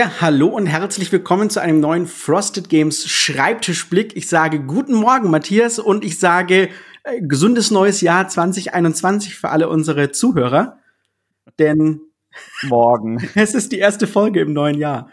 Ja, hallo und herzlich willkommen zu einem neuen Frosted Games Schreibtischblick. Ich sage guten Morgen, Matthias, und ich sage äh, gesundes neues Jahr 2021 für alle unsere Zuhörer. Denn morgen. es ist die erste Folge im neuen Jahr.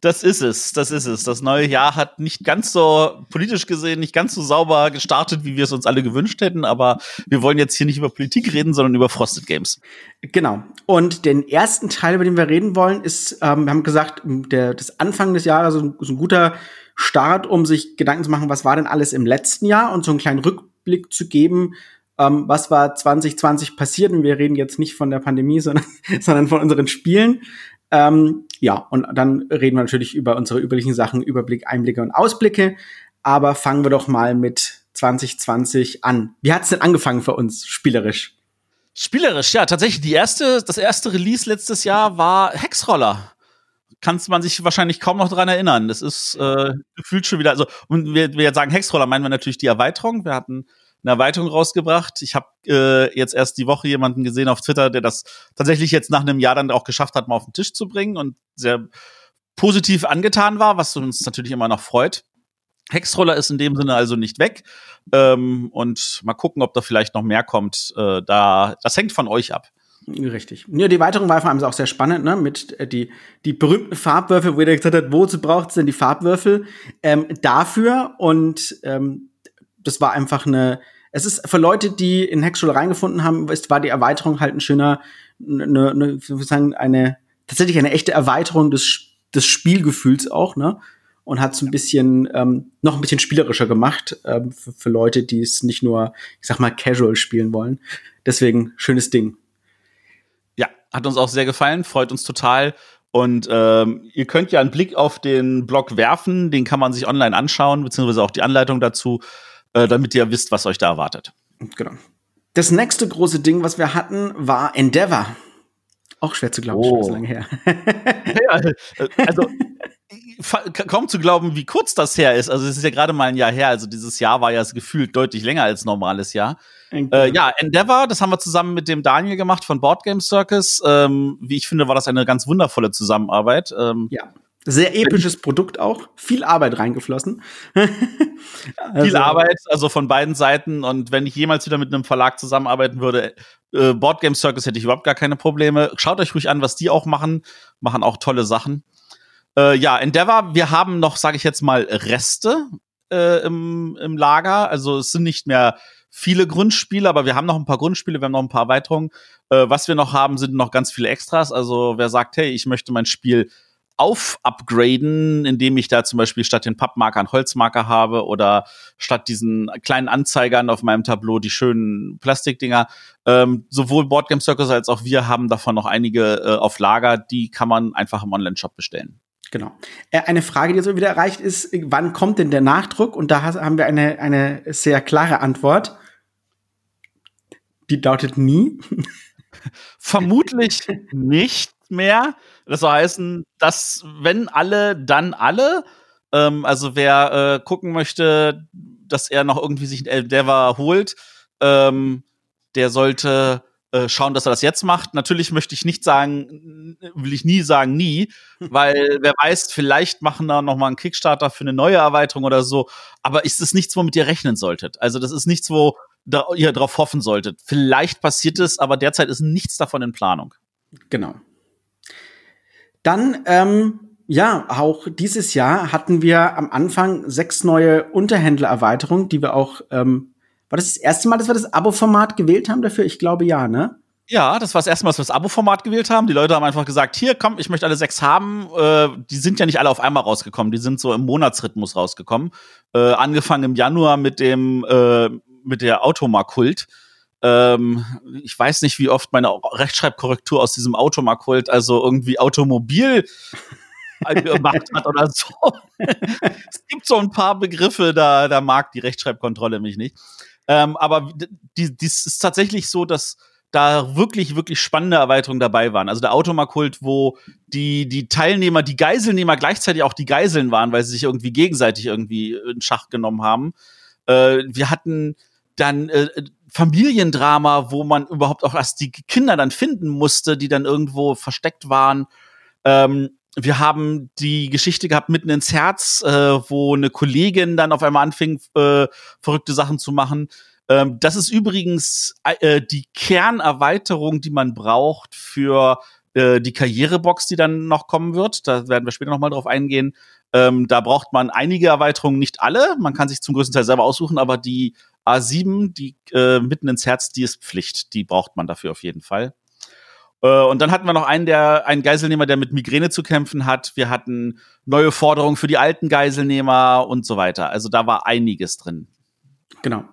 Das ist es, das ist es. Das neue Jahr hat nicht ganz so politisch gesehen, nicht ganz so sauber gestartet, wie wir es uns alle gewünscht hätten, aber wir wollen jetzt hier nicht über Politik reden, sondern über Frosted Games. Genau. Und den ersten Teil, über den wir reden wollen, ist, ähm, wir haben gesagt, der, das Anfang des Jahres ist ein, ist ein guter Start, um sich Gedanken zu machen, was war denn alles im letzten Jahr und so einen kleinen Rückblick zu geben, ähm, was war 2020 passiert. Und wir reden jetzt nicht von der Pandemie, sondern, sondern von unseren Spielen. Ähm, ja, und dann reden wir natürlich über unsere üblichen Sachen, Überblick, Einblicke und Ausblicke. Aber fangen wir doch mal mit 2020 an. Wie hat's denn angefangen für uns spielerisch? Spielerisch, ja, tatsächlich. Die erste, das erste Release letztes Jahr war Hexroller. Kann man sich wahrscheinlich kaum noch dran erinnern. Das ist äh, gefühlt schon wieder, also, und wir, wir sagen Hexroller, meinen wir natürlich die Erweiterung. Wir hatten eine Erweiterung rausgebracht. Ich habe äh, jetzt erst die Woche jemanden gesehen auf Twitter, der das tatsächlich jetzt nach einem Jahr dann auch geschafft hat, mal auf den Tisch zu bringen und sehr positiv angetan war, was uns natürlich immer noch freut. Hexroller ist in dem Sinne also nicht weg. Ähm, und mal gucken, ob da vielleicht noch mehr kommt. Äh, da, das hängt von euch ab. Richtig. Ja, die Erweiterung war vor allem auch sehr spannend, ne? Mit äh, die, die berühmten Farbwürfel, wo jeder gesagt hat, wozu braucht es denn die Farbwürfel? Ähm, dafür und ähm, das war einfach eine, es ist für Leute, die in Hexschule reingefunden haben, ist, war die Erweiterung halt ein schöner, eine, eine, sagen, eine, tatsächlich eine echte Erweiterung des, des Spielgefühls auch, ne? Und hat es ein bisschen, ähm, noch ein bisschen spielerischer gemacht, ähm, für, für Leute, die es nicht nur, ich sag mal, casual spielen wollen. Deswegen, schönes Ding. Ja, hat uns auch sehr gefallen, freut uns total. Und ähm, ihr könnt ja einen Blick auf den Blog werfen, den kann man sich online anschauen, beziehungsweise auch die Anleitung dazu äh, damit ihr wisst, was euch da erwartet. Genau. Das nächste große Ding, was wir hatten, war Endeavor. Auch schwer zu glauben, oh. schon so lange her. ja, äh, also kaum zu glauben, wie kurz das her ist. Also es ist ja gerade mal ein Jahr her. Also dieses Jahr war ja gefühlt deutlich länger als normales Jahr. Äh, ja, Endeavor, das haben wir zusammen mit dem Daniel gemacht von Board Game Circus. Ähm, wie ich finde, war das eine ganz wundervolle Zusammenarbeit. Ähm, ja. Sehr episches Produkt auch. Viel Arbeit reingeflossen. also. Viel Arbeit, also von beiden Seiten. Und wenn ich jemals wieder mit einem Verlag zusammenarbeiten würde, äh, Board Game Circus hätte ich überhaupt gar keine Probleme. Schaut euch ruhig an, was die auch machen. Machen auch tolle Sachen. Äh, ja, Endeavor, wir haben noch, sage ich jetzt mal, Reste äh, im, im Lager. Also es sind nicht mehr viele Grundspiele, aber wir haben noch ein paar Grundspiele, wir haben noch ein paar Erweiterungen. Äh, was wir noch haben, sind noch ganz viele Extras. Also wer sagt, hey, ich möchte mein Spiel auf-upgraden, indem ich da zum Beispiel statt den Pappmarkern Holzmarker habe oder statt diesen kleinen Anzeigern auf meinem Tableau die schönen Plastikdinger. Ähm, sowohl Boardgame Circus als auch wir haben davon noch einige äh, auf Lager, die kann man einfach im Online-Shop bestellen. Genau. Äh, eine Frage, die jetzt wieder erreicht ist, wann kommt denn der Nachdruck? Und da haben wir eine, eine sehr klare Antwort. Die lautet nie. Vermutlich nicht mehr. Das soll heißen, dass wenn alle, dann alle. Ähm, also wer äh, gucken möchte, dass er noch irgendwie sich ein Endeavor holt, ähm, der sollte äh, schauen, dass er das jetzt macht. Natürlich möchte ich nicht sagen, will ich nie sagen nie, weil wer weiß, vielleicht machen da noch mal einen Kickstarter für eine neue Erweiterung oder so. Aber ist es nichts, womit ihr rechnen solltet? Also das ist nichts, wo da, ihr drauf hoffen solltet. Vielleicht passiert es, aber derzeit ist nichts davon in Planung. Genau. Dann, ähm, ja, auch dieses Jahr hatten wir am Anfang sechs neue Unterhändlererweiterungen, die wir auch, ähm, war das das erste Mal, dass wir das Abo-Format gewählt haben dafür? Ich glaube ja, ne? Ja, das war das erste Mal, dass wir das Abo-Format gewählt haben. Die Leute haben einfach gesagt, hier, komm, ich möchte alle sechs haben. Äh, die sind ja nicht alle auf einmal rausgekommen, die sind so im Monatsrhythmus rausgekommen. Äh, angefangen im Januar mit dem, äh, mit der Automarkult. Ähm, ich weiß nicht, wie oft meine Rechtschreibkorrektur aus diesem Automarkult, also irgendwie Automobil gemacht hat oder so. es gibt so ein paar Begriffe, da, da mag die Rechtschreibkontrolle mich nicht. Ähm, aber die, die ist tatsächlich so, dass da wirklich, wirklich spannende Erweiterungen dabei waren. Also der Automarkult, wo die, die Teilnehmer, die Geiselnehmer gleichzeitig auch die Geiseln waren, weil sie sich irgendwie gegenseitig irgendwie in Schach genommen haben. Äh, wir hatten dann äh, Familiendrama, wo man überhaupt auch erst die Kinder dann finden musste, die dann irgendwo versteckt waren. Ähm, wir haben die Geschichte gehabt mitten ins Herz, äh, wo eine Kollegin dann auf einmal anfing, äh, verrückte Sachen zu machen. Ähm, das ist übrigens äh, die Kernerweiterung, die man braucht für äh, die Karrierebox, die dann noch kommen wird. Da werden wir später noch mal drauf eingehen. Ähm, da braucht man einige Erweiterungen, nicht alle. Man kann sich zum größten Teil selber aussuchen, aber die A7, die äh, mitten ins Herz, die ist Pflicht. Die braucht man dafür auf jeden Fall. Äh, und dann hatten wir noch einen, der, einen Geiselnehmer, der mit Migräne zu kämpfen hat. Wir hatten neue Forderungen für die alten Geiselnehmer und so weiter. Also da war einiges drin. Genau.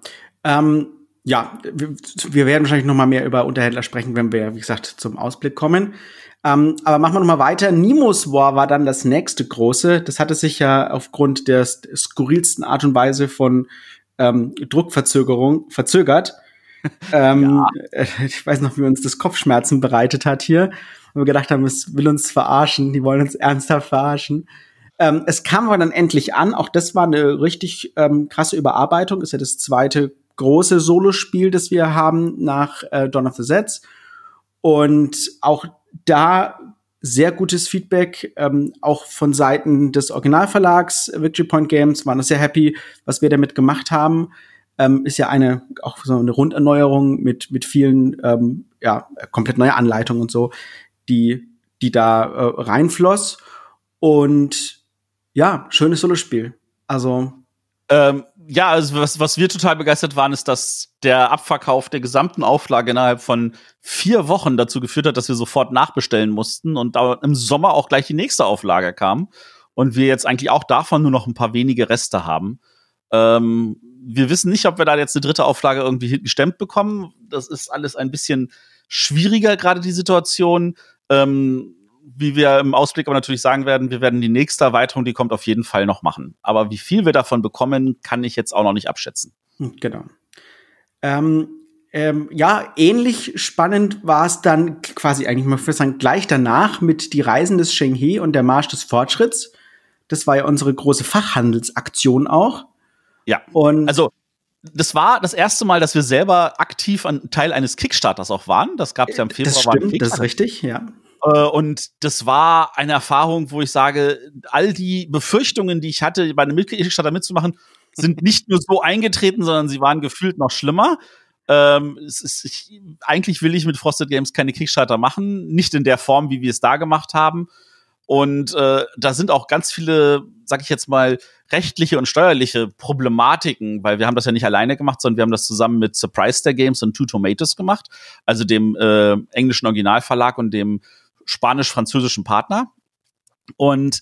Ähm, ja, wir, wir, werden wahrscheinlich noch mal mehr über Unterhändler sprechen, wenn wir, wie gesagt, zum Ausblick kommen. Ähm, aber machen wir noch mal weiter. Nemo's War war dann das nächste große. Das hatte sich ja aufgrund der skurrilsten Art und Weise von ähm, Druckverzögerung verzögert. ähm, ja. Ich weiß noch, wie uns das Kopfschmerzen bereitet hat hier. Und wir gedacht haben, es will uns verarschen, die wollen uns ernsthaft verarschen. Ähm, es kam aber dann endlich an. Auch das war eine richtig ähm, krasse Überarbeitung. Ist ja das zweite große Solospiel, das wir haben nach äh, Dawn of the Sets. Und auch da sehr gutes Feedback, ähm, auch von Seiten des Originalverlags Victory Point Games, waren sehr happy, was wir damit gemacht haben. Ähm, ist ja eine auch so eine Runderneuerung mit mit vielen ähm, ja komplett neue Anleitungen und so, die die da äh, reinfloss und ja schönes Solospiel. Also ähm, ja, also was, was wir total begeistert waren, ist, dass der Abverkauf der gesamten Auflage innerhalb von vier Wochen dazu geführt hat, dass wir sofort nachbestellen mussten und da im Sommer auch gleich die nächste Auflage kam und wir jetzt eigentlich auch davon nur noch ein paar wenige Reste haben. Ähm, wir wissen nicht, ob wir da jetzt eine dritte Auflage irgendwie gestemmt bekommen. Das ist alles ein bisschen schwieriger, gerade die Situation. Ähm, wie wir im Ausblick aber natürlich sagen werden, wir werden die nächste Erweiterung, die kommt auf jeden Fall noch machen. Aber wie viel wir davon bekommen, kann ich jetzt auch noch nicht abschätzen. Hm, genau. Ähm, ähm, ja, ähnlich spannend war es dann quasi eigentlich mal für sagen gleich danach mit die Reisen des Shenghe und der Marsch des Fortschritts. Das war ja unsere große Fachhandelsaktion auch. Ja. Und also das war das erste Mal, dass wir selber aktiv an Teil eines Kickstarters auch waren. Das gab es ja im Februar. Das stimmt, das ist richtig, ja. Äh, und das war eine Erfahrung, wo ich sage, all die Befürchtungen, die ich hatte, bei einem Mitgliedsstarter mitzumachen, sind nicht nur so eingetreten, sondern sie waren gefühlt noch schlimmer. Ähm, ist, ich, eigentlich will ich mit Frosted Games keine Kickstarter machen, nicht in der Form, wie wir es da gemacht haben. Und äh, da sind auch ganz viele, sag ich jetzt mal, rechtliche und steuerliche Problematiken, weil wir haben das ja nicht alleine gemacht, sondern wir haben das zusammen mit Surprise Star Games und Two Tomatoes gemacht, also dem äh, englischen Originalverlag und dem spanisch-französischen Partner. Und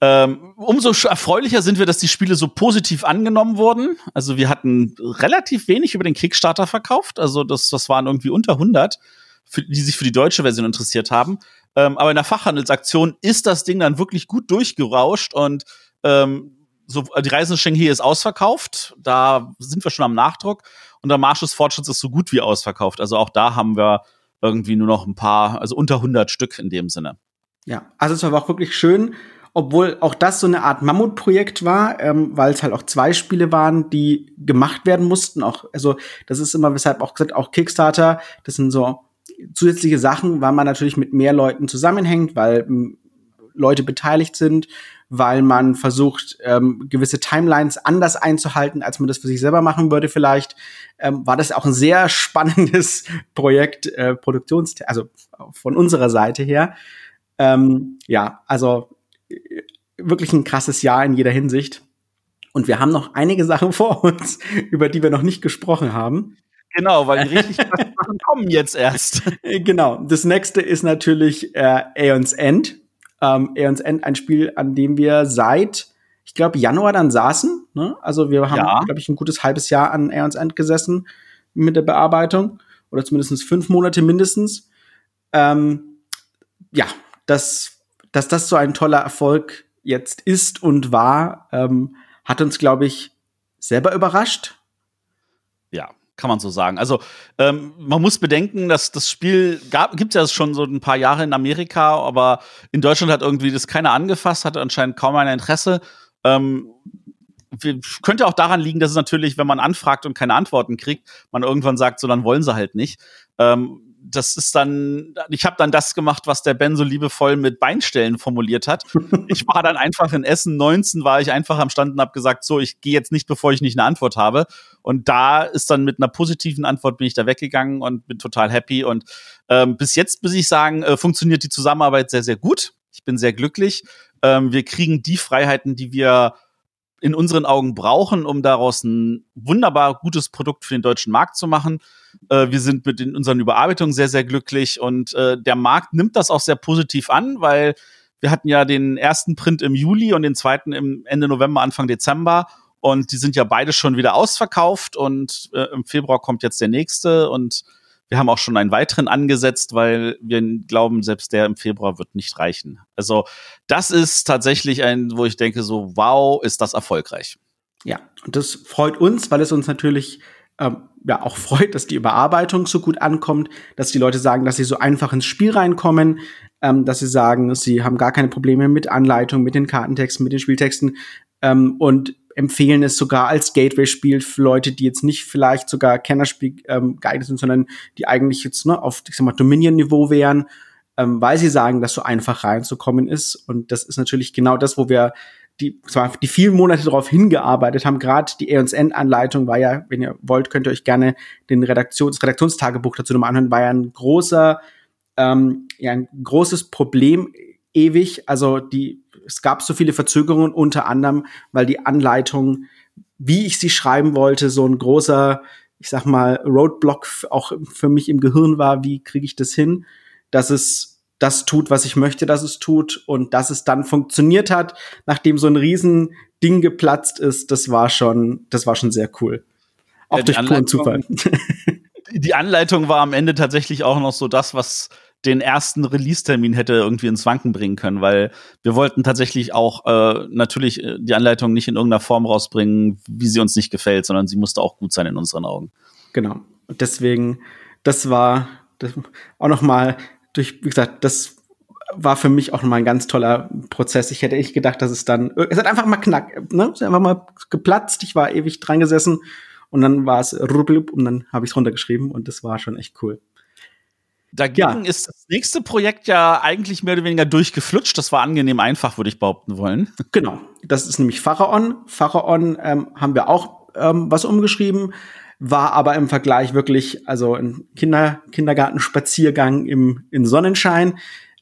ähm, umso erfreulicher sind wir, dass die Spiele so positiv angenommen wurden. Also wir hatten relativ wenig über den Kickstarter verkauft. Also das, das waren irgendwie unter 100, für, die sich für die deutsche Version interessiert haben. Ähm, aber in der Fachhandelsaktion ist das Ding dann wirklich gut durchgerauscht und ähm, so, die Reise in Shanghai ist ausverkauft. Da sind wir schon am Nachdruck. Und der Marsch des Fortschritts ist so gut wie ausverkauft. Also auch da haben wir irgendwie nur noch ein paar, also unter 100 Stück in dem Sinne. Ja, also es war auch wirklich schön, obwohl auch das so eine Art Mammutprojekt war, ähm, weil es halt auch zwei Spiele waren, die gemacht werden mussten. Auch, also das ist immer, weshalb auch gesagt, auch Kickstarter, das sind so zusätzliche Sachen, weil man natürlich mit mehr Leuten zusammenhängt, weil Leute beteiligt sind, weil man versucht, ähm, gewisse Timelines anders einzuhalten, als man das für sich selber machen würde vielleicht, ähm, war das auch ein sehr spannendes Projekt, äh, Produktions, also von unserer Seite her. Ähm, ja, also äh, wirklich ein krasses Jahr in jeder Hinsicht. Und wir haben noch einige Sachen vor uns, über die wir noch nicht gesprochen haben. Genau, weil die richtig Sachen kommen jetzt erst. Genau. Das nächste ist natürlich äh, Aeons End ähm, Aeons End ein Spiel, an dem wir seit, ich glaube, Januar dann saßen. Ne? Also wir haben, ja. glaube ich, ein gutes halbes Jahr an Aeons End gesessen mit der Bearbeitung. Oder zumindest fünf Monate mindestens. Ähm, ja, dass, dass das so ein toller Erfolg jetzt ist und war, ähm, hat uns, glaube ich, selber überrascht. Kann man so sagen. Also ähm, man muss bedenken, dass das Spiel gibt ja schon so ein paar Jahre in Amerika, aber in Deutschland hat irgendwie das keiner angefasst, hatte anscheinend kaum ein Interesse. Ähm, könnte auch daran liegen, dass es natürlich, wenn man anfragt und keine Antworten kriegt, man irgendwann sagt, so dann wollen sie halt nicht. Ähm, das ist dann, ich habe dann das gemacht, was der Ben so liebevoll mit Beinstellen formuliert hat. ich war dann einfach in Essen 19, war ich einfach am Stand und habe gesagt, so, ich gehe jetzt nicht, bevor ich nicht eine Antwort habe. Und da ist dann mit einer positiven Antwort bin ich da weggegangen und bin total happy. Und ähm, bis jetzt muss ich sagen, äh, funktioniert die Zusammenarbeit sehr, sehr gut. Ich bin sehr glücklich. Ähm, wir kriegen die Freiheiten, die wir in unseren Augen brauchen, um daraus ein wunderbar gutes Produkt für den deutschen Markt zu machen. Äh, wir sind mit in unseren Überarbeitungen sehr, sehr glücklich und äh, der Markt nimmt das auch sehr positiv an, weil wir hatten ja den ersten Print im Juli und den zweiten im Ende November, Anfang Dezember. Und die sind ja beide schon wieder ausverkauft und äh, im Februar kommt jetzt der nächste und wir haben auch schon einen weiteren angesetzt, weil wir glauben, selbst der im Februar wird nicht reichen. Also das ist tatsächlich ein, wo ich denke, so, wow, ist das erfolgreich. Ja, und das freut uns, weil es uns natürlich ähm, ja auch freut, dass die Überarbeitung so gut ankommt, dass die Leute sagen, dass sie so einfach ins Spiel reinkommen, ähm, dass sie sagen, sie haben gar keine Probleme mit Anleitung, mit den Kartentexten, mit den Spieltexten ähm, und empfehlen es sogar als Gateway-Spiel für Leute, die jetzt nicht vielleicht sogar Kennerspiel ähm, geeignet sind, sondern die eigentlich jetzt ne, auf ich sag mal, Dominion-Niveau wären, ähm, weil sie sagen, dass so einfach reinzukommen ist. Und das ist natürlich genau das, wo wir die, zwar die vielen Monate darauf hingearbeitet haben. Gerade die Aeons End-Anleitung war ja, wenn ihr wollt, könnt ihr euch gerne den Redaktions Redaktionstagebuch dazu nochmal anhören, war ja ein großer, ähm, ja, ein großes Problem ewig. Also die es gab so viele Verzögerungen, unter anderem, weil die Anleitung, wie ich sie schreiben wollte, so ein großer, ich sag mal, Roadblock auch für mich im Gehirn war, wie kriege ich das hin, dass es das tut, was ich möchte, dass es tut und dass es dann funktioniert hat, nachdem so ein riesen Ding geplatzt ist, das war schon, das war schon sehr cool. Auch ja, durch puren Zufall. Die Anleitung war am Ende tatsächlich auch noch so das, was den ersten Release-Termin hätte irgendwie ins Wanken bringen können, weil wir wollten tatsächlich auch äh, natürlich äh, die Anleitung nicht in irgendeiner Form rausbringen, wie sie uns nicht gefällt, sondern sie musste auch gut sein in unseren Augen. Genau. Und deswegen, das war das auch noch mal durch, wie gesagt, das war für mich auch noch mal ein ganz toller Prozess. Ich hätte echt gedacht, dass es dann, es hat einfach mal knack, ne, es ist einfach mal geplatzt. Ich war ewig dran gesessen und dann war es rublub und dann habe ich es runtergeschrieben und das war schon echt cool. Dagegen ja. ist das nächste Projekt ja eigentlich mehr oder weniger durchgeflutscht. Das war angenehm einfach, würde ich behaupten wollen. Genau. Das ist nämlich Pharaon. Pharaon ähm, haben wir auch ähm, was umgeschrieben, war aber im Vergleich wirklich, also ein Kinder Kindergartenspaziergang im in Sonnenschein.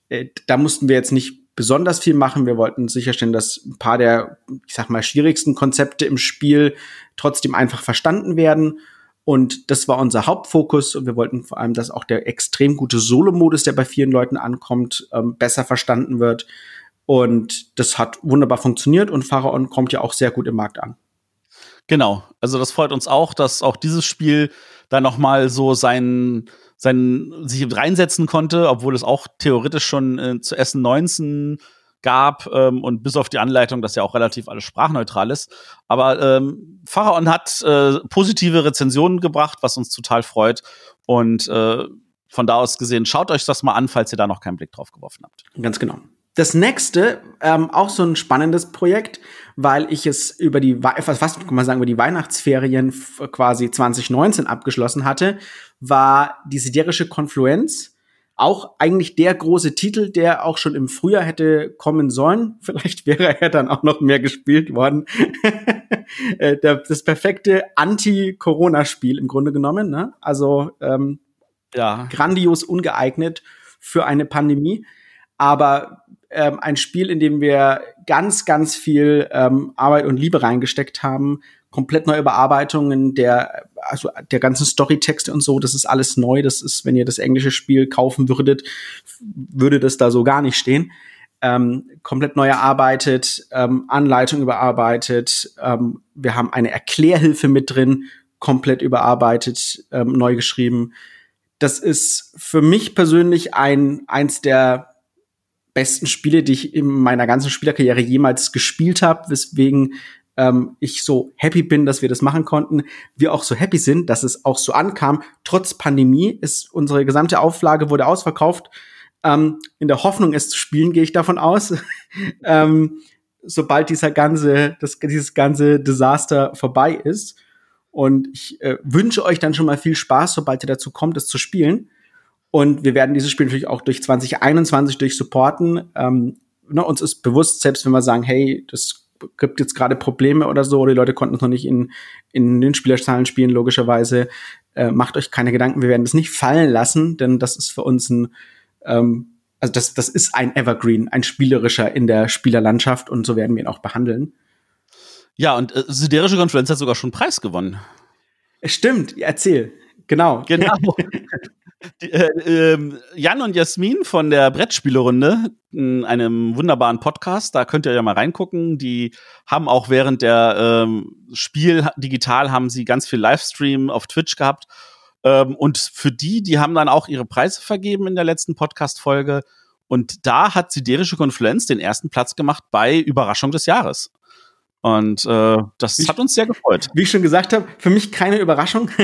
Äh, da mussten wir jetzt nicht besonders viel machen. Wir wollten sicherstellen, dass ein paar der, ich sag mal, schwierigsten Konzepte im Spiel trotzdem einfach verstanden werden. Und das war unser Hauptfokus und wir wollten vor allem, dass auch der extrem gute Solo-Modus, der bei vielen Leuten ankommt, ähm, besser verstanden wird. Und das hat wunderbar funktioniert und Pharaon kommt ja auch sehr gut im Markt an. Genau, also das freut uns auch, dass auch dieses Spiel da noch mal so sein, sein sich reinsetzen konnte, obwohl es auch theoretisch schon äh, zu Essen 19 gab ähm, und bis auf die Anleitung, dass ja auch relativ alles sprachneutral ist. Aber ähm, Pharaon hat äh, positive Rezensionen gebracht, was uns total freut. Und äh, von da aus gesehen, schaut euch das mal an, falls ihr da noch keinen Blick drauf geworfen habt. Ganz genau. Das nächste, ähm, auch so ein spannendes Projekt, weil ich es über die, fast kann man sagen, über die Weihnachtsferien quasi 2019 abgeschlossen hatte, war die siderische Konfluenz auch eigentlich der große Titel, der auch schon im Frühjahr hätte kommen sollen. Vielleicht wäre er dann auch noch mehr gespielt worden. Äh, das perfekte Anti-Corona-Spiel im Grunde genommen. Ne? Also ähm, ja. grandios ungeeignet für eine Pandemie. Aber ähm, ein Spiel, in dem wir ganz, ganz viel ähm, Arbeit und Liebe reingesteckt haben, komplett neue Überarbeitungen der, also der ganzen Storytexte und so. Das ist alles neu. Das ist, wenn ihr das englische Spiel kaufen würdet, würde das da so gar nicht stehen. Ähm, komplett neu erarbeitet, ähm, Anleitung überarbeitet. Ähm, wir haben eine Erklärhilfe mit drin, komplett überarbeitet, ähm, neu geschrieben. Das ist für mich persönlich ein eins der besten Spiele, die ich in meiner ganzen Spielerkarriere jemals gespielt habe, weswegen ähm, ich so happy bin, dass wir das machen konnten. Wir auch so happy sind, dass es auch so ankam. Trotz Pandemie ist unsere gesamte Auflage wurde ausverkauft. Ähm, in der Hoffnung, es zu spielen, gehe ich davon aus. ähm, sobald dieser ganze, das, dieses ganze Desaster vorbei ist. Und ich äh, wünsche euch dann schon mal viel Spaß, sobald ihr dazu kommt, es zu spielen. Und wir werden dieses Spiel natürlich auch durch 2021 durch supporten. Ähm, ne, uns ist bewusst, selbst wenn wir sagen, hey, das gibt jetzt gerade Probleme oder so, oder die Leute konnten es noch nicht in, in den Spielerzahlen spielen, logischerweise, äh, macht euch keine Gedanken, wir werden das nicht fallen lassen, denn das ist für uns ein, ähm, also das, das ist ein Evergreen, ein spielerischer in der Spielerlandschaft und so werden wir ihn auch behandeln. Ja, und äh, Siderische Konferenz hat sogar schon einen Preis gewonnen. Stimmt, erzähl. Genau. Genau. Die, äh, äh, Jan und Jasmin von der Brettspielerunde, in einem wunderbaren Podcast, da könnt ihr ja mal reingucken. Die haben auch während der ähm, Spiel digital haben sie ganz viel Livestream auf Twitch gehabt. Ähm, und für die, die haben dann auch ihre Preise vergeben in der letzten Podcast-Folge. Und da hat Siderische Konfluenz den ersten Platz gemacht bei Überraschung des Jahres. Und äh, das wie hat uns sehr gefreut. Wie ich schon gesagt habe, für mich keine Überraschung.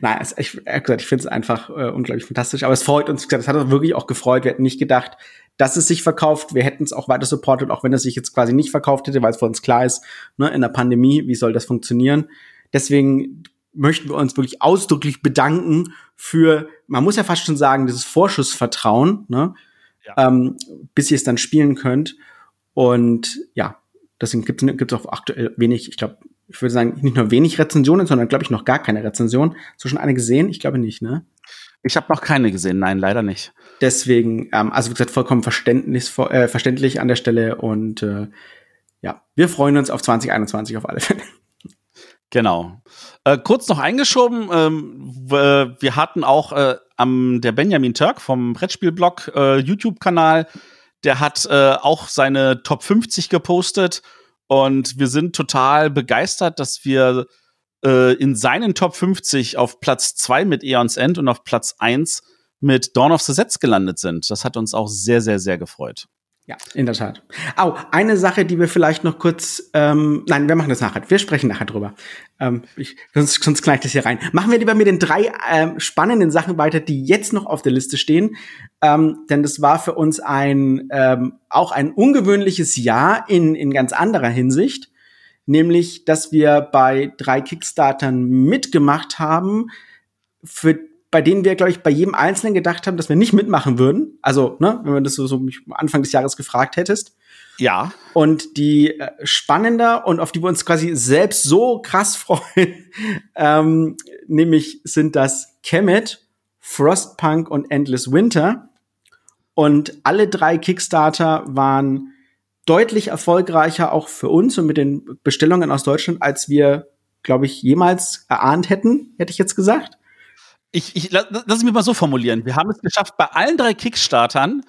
Nein, es, ich, ich finde es einfach äh, unglaublich fantastisch. Aber es freut uns, es hat uns wirklich auch gefreut. Wir hätten nicht gedacht, dass es sich verkauft. Wir hätten es auch weiter supportet, auch wenn es sich jetzt quasi nicht verkauft hätte, weil es für uns klar ist, ne, in der Pandemie, wie soll das funktionieren. Deswegen möchten wir uns wirklich ausdrücklich bedanken für, man muss ja fast schon sagen, dieses Vorschussvertrauen, ne, ja. ähm, bis ihr es dann spielen könnt. Und ja, deswegen gibt es auch aktuell wenig, ich glaube, ich würde sagen, nicht nur wenig Rezensionen, sondern glaube ich noch gar keine Rezension. Hast du schon eine gesehen? Ich glaube nicht, ne? Ich habe noch keine gesehen, nein, leider nicht. Deswegen, ähm, also wie gesagt, vollkommen verständlich, äh, verständlich an der Stelle und äh, ja, wir freuen uns auf 2021 auf alle Fälle. Genau. Äh, kurz noch eingeschoben, ähm, wir hatten auch äh, am der Benjamin Turk vom Brettspielblog äh, YouTube-Kanal, der hat äh, auch seine Top 50 gepostet und wir sind total begeistert, dass wir äh, in seinen Top 50 auf Platz 2 mit Eons End und auf Platz 1 mit Dawn of the Sets gelandet sind. Das hat uns auch sehr, sehr, sehr gefreut. Ja, in der Tat. Au, eine Sache, die wir vielleicht noch kurz, ähm, nein, wir machen das nachher. Wir sprechen nachher drüber. Ähm, ich, sonst, sonst gleich das hier rein. Machen wir lieber mit den drei ähm, spannenden Sachen weiter, die jetzt noch auf der Liste stehen. Ähm, denn das war für uns ein ähm, auch ein ungewöhnliches Jahr in, in ganz anderer Hinsicht. Nämlich, dass wir bei drei Kickstartern mitgemacht haben, für bei denen wir, glaube ich, bei jedem Einzelnen gedacht haben, dass wir nicht mitmachen würden. Also, ne, wenn man das so, so mich Anfang des Jahres gefragt hättest. Ja. Und die äh, spannender und auf die wir uns quasi selbst so krass freuen, ähm, nämlich sind das Kemet, Frostpunk und Endless Winter. Und alle drei Kickstarter waren deutlich erfolgreicher auch für uns und mit den Bestellungen aus Deutschland, als wir, glaube ich, jemals erahnt hätten, hätte ich jetzt gesagt ich, ich lass, mich mal so formulieren. Wir haben es geschafft, bei allen drei Kickstartern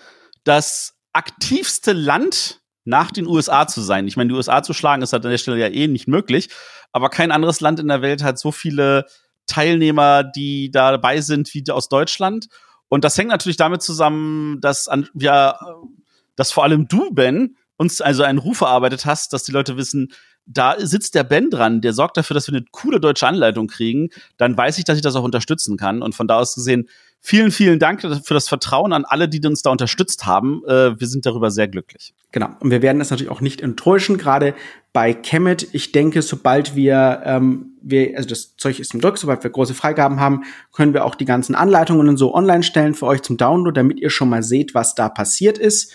das aktivste Land nach den USA zu sein. Ich meine, die USA zu schlagen ist halt an der Stelle ja eh nicht möglich, aber kein anderes Land in der Welt hat so viele Teilnehmer, die da dabei sind, wie aus Deutschland. Und das hängt natürlich damit zusammen, dass an, ja, dass vor allem du, Ben, uns also einen Ruf erarbeitet hast, dass die Leute wissen, da sitzt der Ben dran, der sorgt dafür, dass wir eine coole deutsche Anleitung kriegen, dann weiß ich, dass ich das auch unterstützen kann. Und von da aus gesehen, vielen, vielen Dank für das Vertrauen an alle, die uns da unterstützt haben. Äh, wir sind darüber sehr glücklich. Genau. Und wir werden das natürlich auch nicht enttäuschen, gerade bei Kemet. Ich denke, sobald wir, ähm, wir, also das Zeug ist im Druck, sobald wir große Freigaben haben, können wir auch die ganzen Anleitungen und so online stellen für euch zum Download, damit ihr schon mal seht, was da passiert ist.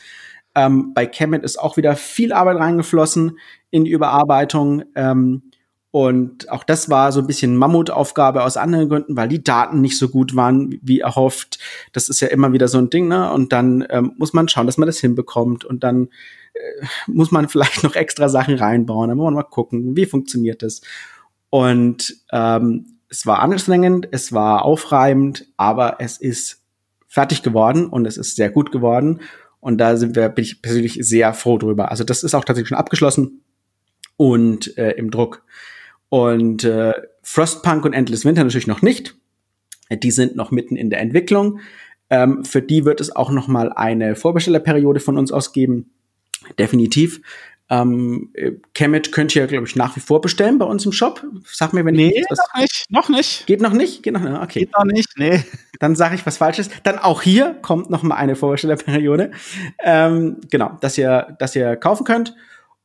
Ähm, bei Kemet ist auch wieder viel Arbeit reingeflossen in die Überarbeitung. Ähm, und auch das war so ein bisschen Mammutaufgabe aus anderen Gründen, weil die Daten nicht so gut waren, wie erhofft. Das ist ja immer wieder so ein Ding, ne? Und dann ähm, muss man schauen, dass man das hinbekommt. Und dann äh, muss man vielleicht noch extra Sachen reinbauen. Dann muss man mal gucken, wie funktioniert das. Und ähm, es war anstrengend, es war aufreibend, aber es ist fertig geworden und es ist sehr gut geworden. Und da sind wir, bin ich persönlich sehr froh drüber. Also das ist auch tatsächlich schon abgeschlossen und äh, im Druck. Und äh, Frostpunk und Endless Winter natürlich noch nicht. Die sind noch mitten in der Entwicklung. Ähm, für die wird es auch noch mal eine Vorbestellerperiode von uns ausgeben. Definitiv. Ähm, Kemet könnt ihr, glaube ich, nach wie vor bestellen bei uns im Shop. Sag mir, wenn nee, ich was noch nicht, noch nicht. Geht noch nicht? Geht noch nicht? Okay. Geht noch nicht, nee. Dann sage ich was Falsches. Dann auch hier kommt noch mal eine Vorbestellerperiode. Ähm, genau, dass ihr, dass ihr kaufen könnt.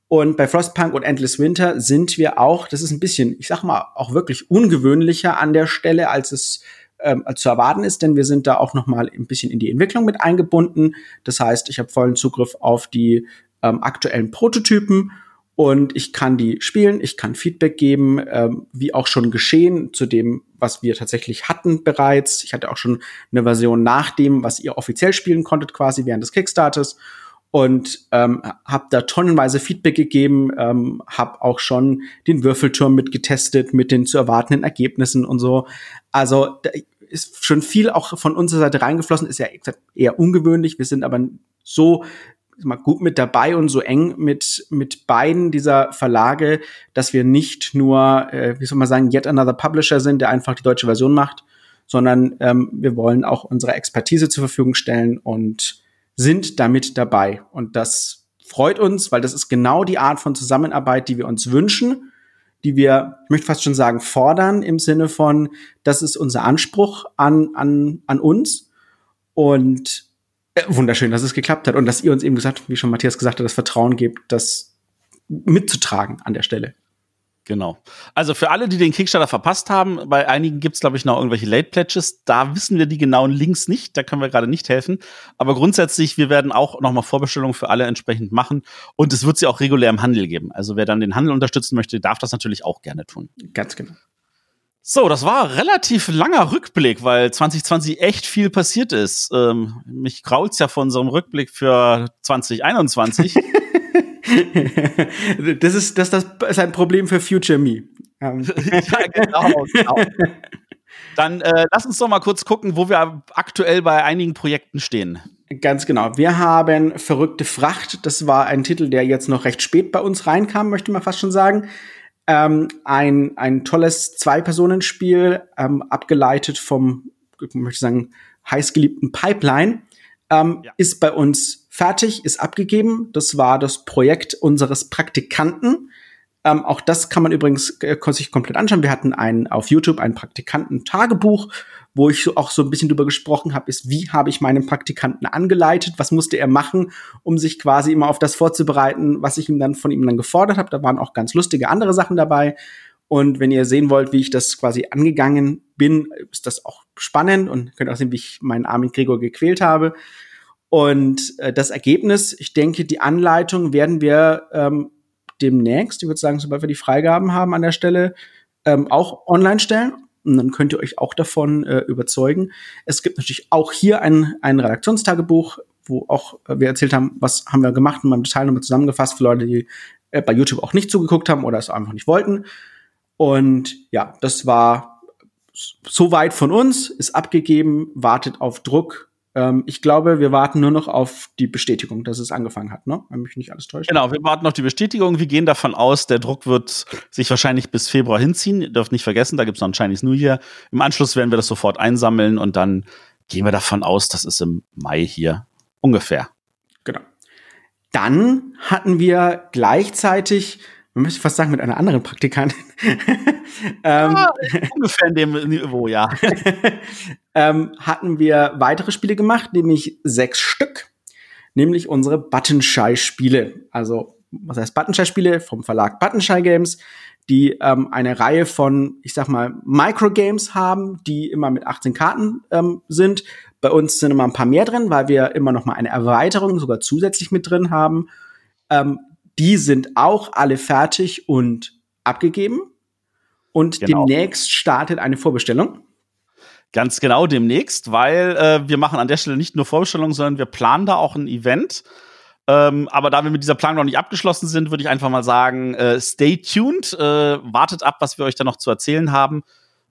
Und bei Frostpunk und Endless Winter sind wir auch, das ist ein bisschen, ich sag mal, auch wirklich ungewöhnlicher an der Stelle, als es ähm, zu erwarten ist, denn wir sind da auch noch mal ein bisschen in die Entwicklung mit eingebunden. Das heißt, ich habe vollen Zugriff auf die ähm, aktuellen Prototypen und ich kann die spielen, ich kann Feedback geben, ähm, wie auch schon geschehen zu dem, was wir tatsächlich hatten bereits. Ich hatte auch schon eine Version nach dem, was ihr offiziell spielen konntet, quasi während des Kickstarters und ähm, habe da tonnenweise Feedback gegeben, ähm, habe auch schon den Würfelturm mitgetestet mit den zu erwartenden Ergebnissen und so. Also ist schon viel auch von unserer Seite reingeflossen, ist ja eher ungewöhnlich. Wir sind aber so mal gut mit dabei und so eng mit mit beiden dieser Verlage, dass wir nicht nur, äh, wie soll man sagen, yet another Publisher sind, der einfach die deutsche Version macht, sondern ähm, wir wollen auch unsere Expertise zur Verfügung stellen und sind damit dabei. Und das freut uns, weil das ist genau die Art von Zusammenarbeit, die wir uns wünschen, die wir, ich möchte fast schon sagen, fordern im Sinne von, das ist unser Anspruch an, an, an uns. Und wunderschön, dass es geklappt hat und dass ihr uns eben gesagt, wie schon Matthias gesagt hat, das Vertrauen gebt, das mitzutragen an der Stelle. Genau. Also für alle, die den Kickstarter verpasst haben, bei einigen gibt es, glaube ich, noch irgendwelche Late Pledges. Da wissen wir die genauen Links nicht, da können wir gerade nicht helfen. Aber grundsätzlich, wir werden auch nochmal Vorbestellungen für alle entsprechend machen. Und es wird sie auch regulär im Handel geben. Also wer dann den Handel unterstützen möchte, darf das natürlich auch gerne tun. Ganz genau. So, das war relativ langer Rückblick, weil 2020 echt viel passiert ist. Ähm, mich grault's ja von unserem Rückblick für 2021. das ist das, das ist ein Problem für Future Me. Ähm. ja, genau, genau. Dann äh, lass uns doch mal kurz gucken, wo wir aktuell bei einigen Projekten stehen. Ganz genau. Wir haben Verrückte Fracht. Das war ein Titel, der jetzt noch recht spät bei uns reinkam, möchte man fast schon sagen. Ähm, ein, ein tolles Zwei-Personen-Spiel, ähm, abgeleitet vom, ich möchte sagen, heißgeliebten Pipeline, ähm, ja. ist bei uns fertig, ist abgegeben. Das war das Projekt unseres Praktikanten. Ähm, auch das kann man übrigens äh, sich komplett anschauen. Wir hatten ein, auf YouTube ein Praktikanten-Tagebuch, wo ich so, auch so ein bisschen drüber gesprochen habe, ist, wie habe ich meinen Praktikanten angeleitet, was musste er machen, um sich quasi immer auf das vorzubereiten, was ich ihm dann von ihm dann gefordert habe. Da waren auch ganz lustige andere Sachen dabei. Und wenn ihr sehen wollt, wie ich das quasi angegangen bin, ist das auch spannend und könnt auch sehen, wie ich meinen armen Gregor gequält habe. Und äh, das Ergebnis, ich denke, die Anleitung werden wir ähm, demnächst, ich würde sagen, sobald wir die Freigaben haben an der Stelle, ähm, auch online stellen. Und dann könnt ihr euch auch davon äh, überzeugen. Es gibt natürlich auch hier ein, ein Redaktionstagebuch, wo auch äh, wir erzählt haben, was haben wir gemacht und mal im Detail nochmal zusammengefasst für Leute, die äh, bei YouTube auch nicht zugeguckt haben oder es einfach nicht wollten. Und ja, das war soweit von uns, ist abgegeben, wartet auf Druck ähm, ich glaube, wir warten nur noch auf die Bestätigung, dass es angefangen hat, ne? Wenn mich nicht alles täuscht. Genau, wir warten auf die Bestätigung. Wir gehen davon aus, der Druck wird sich wahrscheinlich bis Februar hinziehen. Ihr dürft nicht vergessen, da gibt es noch ein Chinese New Year. Im Anschluss werden wir das sofort einsammeln und dann gehen wir davon aus, das ist im Mai hier ungefähr. Genau. Dann hatten wir gleichzeitig man müsste fast sagen, mit einer anderen Praktikantin. ähm, ja, ungefähr in dem Niveau, ja. ähm, hatten wir weitere Spiele gemacht, nämlich sechs Stück, nämlich unsere Buttonshy-Spiele. Also, was heißt Buttonshy-Spiele? Vom Verlag Buttonshy Games, die ähm, eine Reihe von, ich sag mal, Microgames haben, die immer mit 18 Karten ähm, sind. Bei uns sind immer ein paar mehr drin, weil wir immer noch mal eine Erweiterung sogar zusätzlich mit drin haben. Ähm, die sind auch alle fertig und abgegeben. Und genau. demnächst startet eine Vorbestellung. Ganz genau demnächst, weil äh, wir machen an der Stelle nicht nur Vorbestellungen, sondern wir planen da auch ein Event. Ähm, aber da wir mit dieser Planung noch nicht abgeschlossen sind, würde ich einfach mal sagen, äh, stay tuned, äh, wartet ab, was wir euch da noch zu erzählen haben.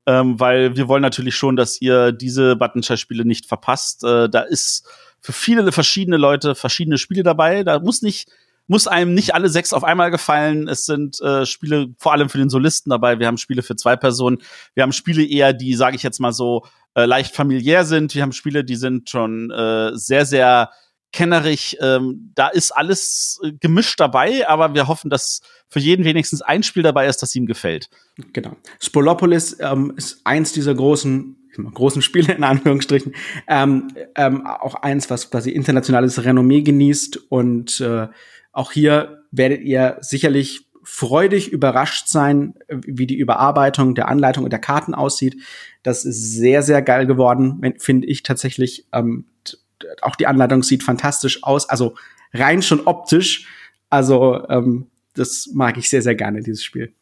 Ähm, weil wir wollen natürlich schon, dass ihr diese Buttonshare-Spiele nicht verpasst. Äh, da ist für viele verschiedene Leute verschiedene Spiele dabei. Da muss nicht muss einem nicht alle sechs auf einmal gefallen. Es sind äh, Spiele vor allem für den Solisten dabei. Wir haben Spiele für zwei Personen. Wir haben Spiele eher, die, sage ich jetzt mal so, äh, leicht familiär sind. Wir haben Spiele, die sind schon äh, sehr, sehr kennerig. Ähm, da ist alles äh, gemischt dabei, aber wir hoffen, dass für jeden wenigstens ein Spiel dabei ist, das ihm gefällt. Genau. Spolopolis ähm, ist eins dieser großen großen Spiele in Anführungsstrichen, ähm, ähm, auch eins, was quasi internationales Renommee genießt und äh, auch hier werdet ihr sicherlich freudig überrascht sein, wie die Überarbeitung der Anleitung und der Karten aussieht. Das ist sehr, sehr geil geworden, finde ich tatsächlich. Ähm, auch die Anleitung sieht fantastisch aus, also rein schon optisch. Also ähm, das mag ich sehr, sehr gerne, dieses Spiel.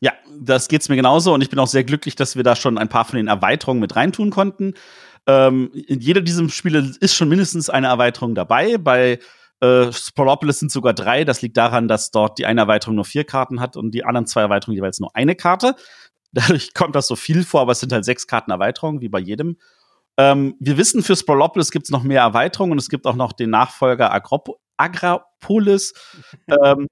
Ja, das geht's mir genauso und ich bin auch sehr glücklich, dass wir da schon ein paar von den Erweiterungen mit reintun konnten. Ähm, in jeder dieser Spiele ist schon mindestens eine Erweiterung dabei. Bei äh, Sporopolis sind sogar drei. Das liegt daran, dass dort die eine Erweiterung nur vier Karten hat und die anderen zwei Erweiterungen jeweils nur eine Karte. Dadurch kommt das so viel vor, aber es sind halt sechs Karten Erweiterungen, wie bei jedem. Ähm, wir wissen, für Sporopolis gibt es noch mehr Erweiterungen und es gibt auch noch den Nachfolger Agrop Agrapolis. ähm,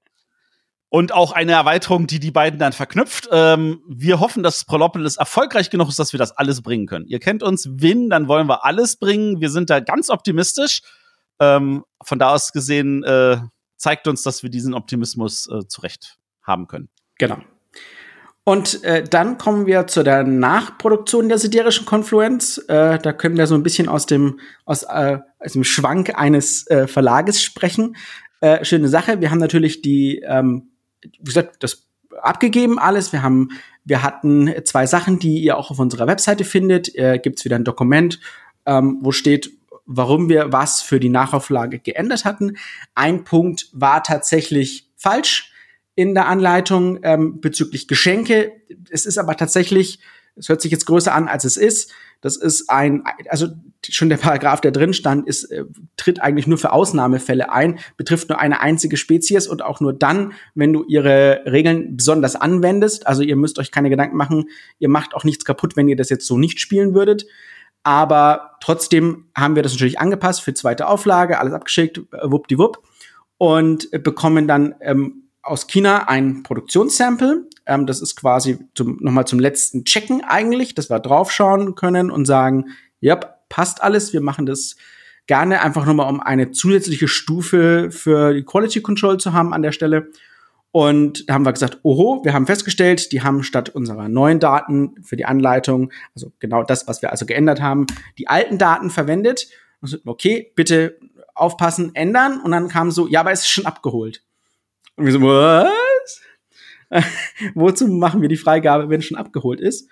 und auch eine Erweiterung, die die beiden dann verknüpft. Ähm, wir hoffen, dass Prolopolis erfolgreich genug ist, dass wir das alles bringen können. Ihr kennt uns, Win, dann wollen wir alles bringen. Wir sind da ganz optimistisch. Ähm, von da aus gesehen äh, zeigt uns, dass wir diesen Optimismus äh, zurecht haben können. Genau. Und äh, dann kommen wir zu der Nachproduktion der siderischen Konfluenz. Äh, da können wir so ein bisschen aus dem, aus, äh, aus dem Schwank eines äh, Verlages sprechen. Äh, schöne Sache. Wir haben natürlich die ähm, wie gesagt, das abgegeben alles. Wir haben, wir hatten zwei Sachen, die ihr auch auf unserer Webseite findet. Äh, Gibt es wieder ein Dokument, ähm, wo steht, warum wir was für die Nachauflage geändert hatten. Ein Punkt war tatsächlich falsch in der Anleitung ähm, bezüglich Geschenke. Es ist aber tatsächlich, es hört sich jetzt größer an, als es ist. Das ist ein, also schon der Paragraph, der drin stand, ist, äh, tritt eigentlich nur für Ausnahmefälle ein, betrifft nur eine einzige Spezies und auch nur dann, wenn du ihre Regeln besonders anwendest. Also ihr müsst euch keine Gedanken machen, ihr macht auch nichts kaputt, wenn ihr das jetzt so nicht spielen würdet. Aber trotzdem haben wir das natürlich angepasst für zweite Auflage, alles abgeschickt, äh, wuppdiwupp. Und bekommen dann ähm, aus China ein Produktionssample. Ähm, das ist quasi zum, nochmal zum letzten Checken eigentlich, dass wir draufschauen können und sagen, ja, passt alles, wir machen das gerne einfach nochmal, um eine zusätzliche Stufe für die Quality Control zu haben an der Stelle. Und da haben wir gesagt, oho, wir haben festgestellt, die haben statt unserer neuen Daten für die Anleitung, also genau das, was wir also geändert haben, die alten Daten verwendet. Und so, okay, bitte aufpassen, ändern. Und dann kam so, ja, aber es ist schon abgeholt. Und wir so, was? Wozu machen wir die Freigabe, wenn es schon abgeholt ist?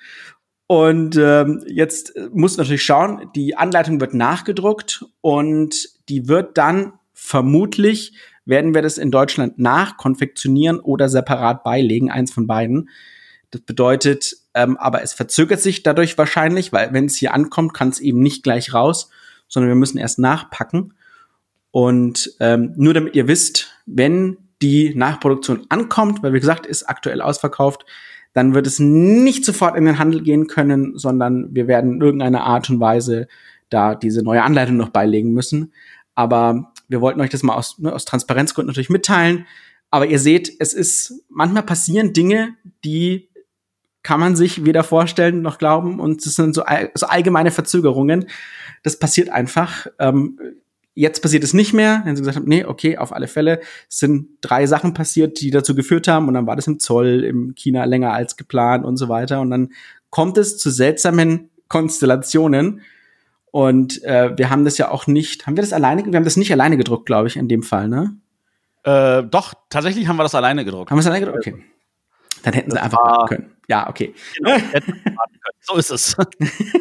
Und ähm, jetzt muss natürlich schauen, die Anleitung wird nachgedruckt und die wird dann vermutlich, werden wir das in Deutschland nachkonfektionieren oder separat beilegen, eins von beiden. Das bedeutet, ähm, aber es verzögert sich dadurch wahrscheinlich, weil wenn es hier ankommt, kann es eben nicht gleich raus, sondern wir müssen erst nachpacken. Und ähm, nur damit ihr wisst, wenn die Nachproduktion ankommt, weil wie gesagt, ist aktuell ausverkauft, dann wird es nicht sofort in den Handel gehen können, sondern wir werden in irgendeiner Art und Weise da diese neue Anleitung noch beilegen müssen. Aber wir wollten euch das mal aus, ne, aus Transparenzgründen natürlich mitteilen. Aber ihr seht, es ist, manchmal passieren Dinge, die kann man sich weder vorstellen noch glauben. Und das sind so, so allgemeine Verzögerungen. Das passiert einfach. Ähm, Jetzt passiert es nicht mehr. Wenn sie gesagt haben, nee, okay, auf alle Fälle es sind drei Sachen passiert, die dazu geführt haben. Und dann war das im Zoll, im China länger als geplant und so weiter. Und dann kommt es zu seltsamen Konstellationen. Und äh, wir haben das ja auch nicht, haben wir das alleine, wir haben das nicht alleine gedruckt, glaube ich, in dem Fall, ne? Äh, doch, tatsächlich haben wir das alleine gedruckt. Haben wir es alleine gedruckt? Okay. Dann hätten das sie einfach machen können. Ja, okay. Genau, so ist es.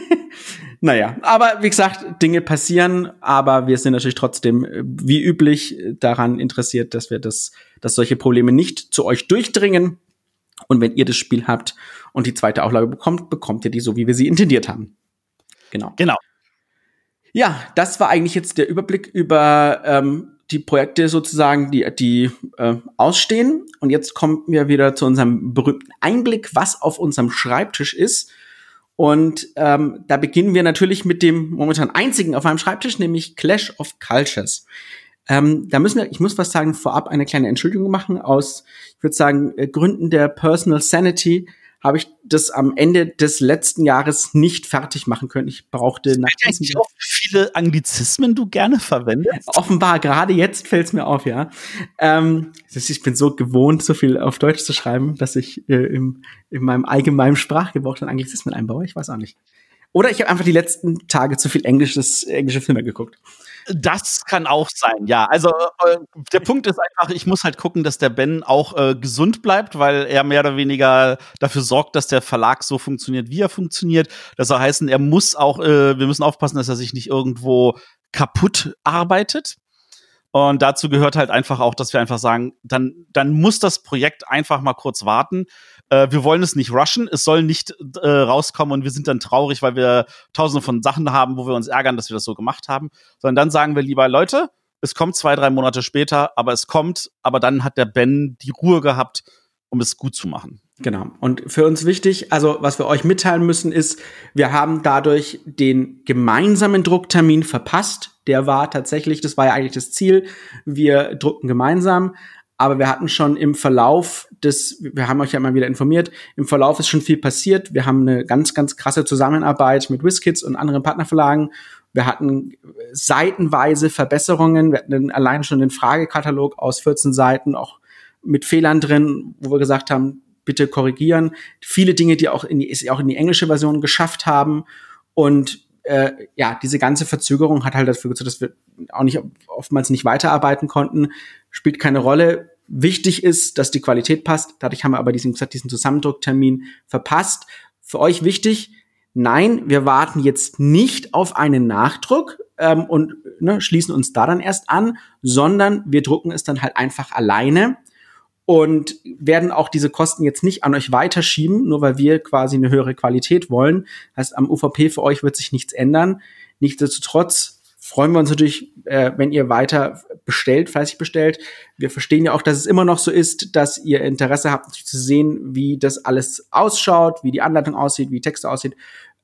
naja, aber wie gesagt, Dinge passieren, aber wir sind natürlich trotzdem äh, wie üblich daran interessiert, dass wir das, dass solche Probleme nicht zu euch durchdringen. Und wenn ihr das Spiel habt und die zweite Auflage bekommt, bekommt ihr die so, wie wir sie intendiert haben. Genau. Genau. Ja, das war eigentlich jetzt der Überblick über ähm, die Projekte sozusagen, die, die äh, ausstehen. Und jetzt kommen wir wieder zu unserem berühmten Einblick, was auf unserem Schreibtisch ist. Und ähm, da beginnen wir natürlich mit dem momentan einzigen auf meinem Schreibtisch, nämlich Clash of Cultures. Ähm, da müssen wir, ich muss was sagen, vorab eine kleine Entschuldigung machen aus, ich würde sagen, äh, Gründen der Personal Sanity habe ich das am Ende des letzten Jahres nicht fertig machen können. Ich brauchte nach diesem Jahr viele Anglizismen du gerne verwendest. Offenbar gerade jetzt fällt es mir auf, ja. Ähm, ich bin so gewohnt, so viel auf Deutsch zu schreiben, dass ich äh, im, in meinem allgemeinen Sprachgebrauch dann Anglizismen einbaue. Ich weiß auch nicht. Oder ich habe einfach die letzten Tage zu viel englisches, englische Filme geguckt. Das kann auch sein, ja. Also äh, der Punkt ist einfach, ich muss halt gucken, dass der Ben auch äh, gesund bleibt, weil er mehr oder weniger dafür sorgt, dass der Verlag so funktioniert, wie er funktioniert. Das soll heißen, er muss auch, äh, wir müssen aufpassen, dass er sich nicht irgendwo kaputt arbeitet. Und dazu gehört halt einfach auch, dass wir einfach sagen, dann, dann muss das Projekt einfach mal kurz warten. Äh, wir wollen es nicht rushen, es soll nicht äh, rauskommen und wir sind dann traurig, weil wir tausende von Sachen haben, wo wir uns ärgern, dass wir das so gemacht haben. Sondern dann sagen wir lieber, Leute, es kommt zwei, drei Monate später, aber es kommt, aber dann hat der Ben die Ruhe gehabt, um es gut zu machen. Genau. Und für uns wichtig, also was wir euch mitteilen müssen, ist, wir haben dadurch den gemeinsamen Drucktermin verpasst. Der war tatsächlich, das war ja eigentlich das Ziel. Wir drucken gemeinsam. Aber wir hatten schon im Verlauf des, wir haben euch ja immer wieder informiert, im Verlauf ist schon viel passiert. Wir haben eine ganz, ganz krasse Zusammenarbeit mit WizKids und anderen Partnerverlagen. Wir hatten seitenweise Verbesserungen. Wir hatten allein schon den Fragekatalog aus 14 Seiten, auch mit Fehlern drin, wo wir gesagt haben, bitte korrigieren. Viele Dinge, die auch in die, auch in die englische Version geschafft haben. Und äh, ja, diese ganze Verzögerung hat halt dafür gesorgt, dass wir auch nicht oftmals nicht weiterarbeiten konnten. Spielt keine Rolle. Wichtig ist, dass die Qualität passt. Dadurch haben wir aber diesen, diesen Zusammendrucktermin verpasst. Für euch wichtig, nein, wir warten jetzt nicht auf einen Nachdruck ähm, und ne, schließen uns da dann erst an, sondern wir drucken es dann halt einfach alleine und werden auch diese Kosten jetzt nicht an euch weiterschieben, nur weil wir quasi eine höhere Qualität wollen. Heißt, am UVP für euch wird sich nichts ändern. Nichtsdestotrotz freuen wir uns natürlich, äh, wenn ihr weiter bestellt, fleißig bestellt. Wir verstehen ja auch, dass es immer noch so ist, dass ihr Interesse habt, zu sehen, wie das alles ausschaut, wie die Anleitung aussieht, wie Texte aussieht.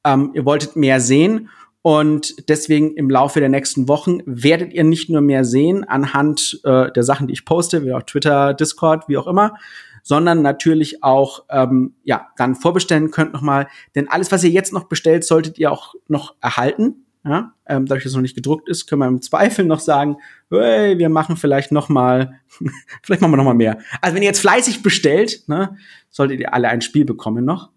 Ähm, ihr wolltet mehr sehen und deswegen im Laufe der nächsten Wochen werdet ihr nicht nur mehr sehen anhand äh, der Sachen, die ich poste, wie auch Twitter, Discord, wie auch immer, sondern natürlich auch ähm, ja dann vorbestellen könnt nochmal. Denn alles, was ihr jetzt noch bestellt, solltet ihr auch noch erhalten. Ja, ähm, dadurch, dass es noch nicht gedruckt ist, können wir im Zweifel noch sagen, hey, wir machen vielleicht noch mal, vielleicht machen wir noch mal mehr. Also wenn ihr jetzt fleißig bestellt, ne, solltet ihr alle ein Spiel bekommen noch.